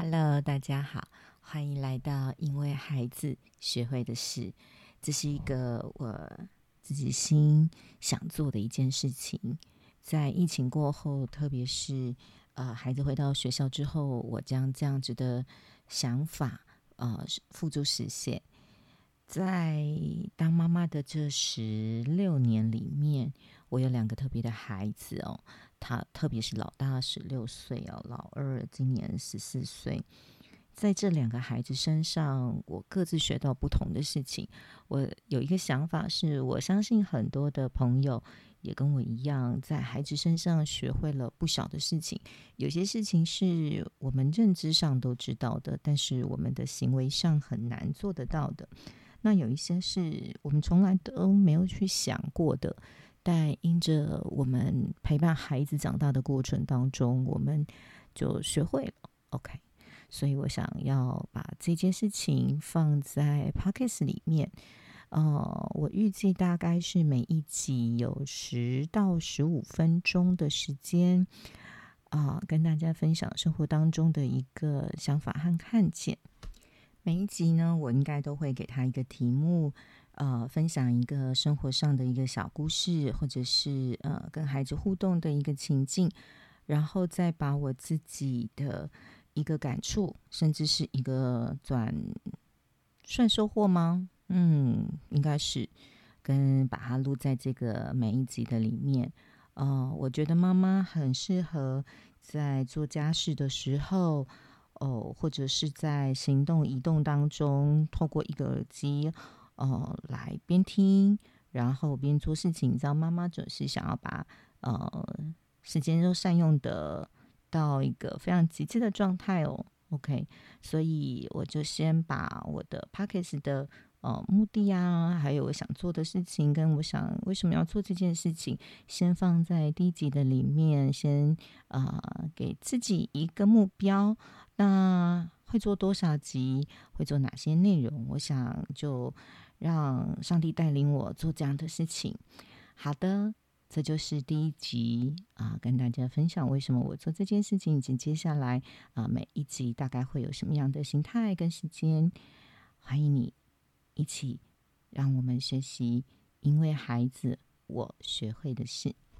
Hello，大家好，欢迎来到因为孩子学会的事。这是一个我自己心想做的一件事情。在疫情过后，特别是呃孩子回到学校之后，我将这样子的想法呃付诸实现。在当妈妈的这十六年里面，我有两个特别的孩子哦。他特别是老大十六岁哦，老二今年十四岁，在这两个孩子身上，我各自学到不同的事情。我有一个想法，是我相信很多的朋友也跟我一样，在孩子身上学会了不少的事情。有些事情是我们认知上都知道的，但是我们的行为上很难做得到的。那有一些是我们从来都没有去想过的。在因着我们陪伴孩子长大的过程当中，我们就学会了 OK，所以我想要把这件事情放在 Pockets 里面。呃，我预计大概是每一集有十到十五分钟的时间啊，跟大家分享生活当中的一个想法和看见。每一集呢，我应该都会给他一个题目。呃，分享一个生活上的一个小故事，或者是呃跟孩子互动的一个情境，然后再把我自己的一个感触，甚至是一个转算收获吗？嗯，应该是跟把它录在这个每一集的里面。呃，我觉得妈妈很适合在做家事的时候，哦，或者是在行动移动当中，透过一个耳机。哦，来边听，然后边做事情。你知道，妈妈总是想要把呃时间都善用的到一个非常极致的状态哦。OK，所以我就先把我的 p a c k a g e 的呃目的啊，还有我想做的事情，跟我想为什么要做这件事情，先放在第一集的里面，先呃给自己一个目标。那会做多少集？会做哪些内容？我想就。让上帝带领我做这样的事情。好的，这就是第一集啊，跟大家分享为什么我做这件事情，以及接下来啊每一集大概会有什么样的心态跟时间。欢迎你一起，让我们学习，因为孩子，我学会的事。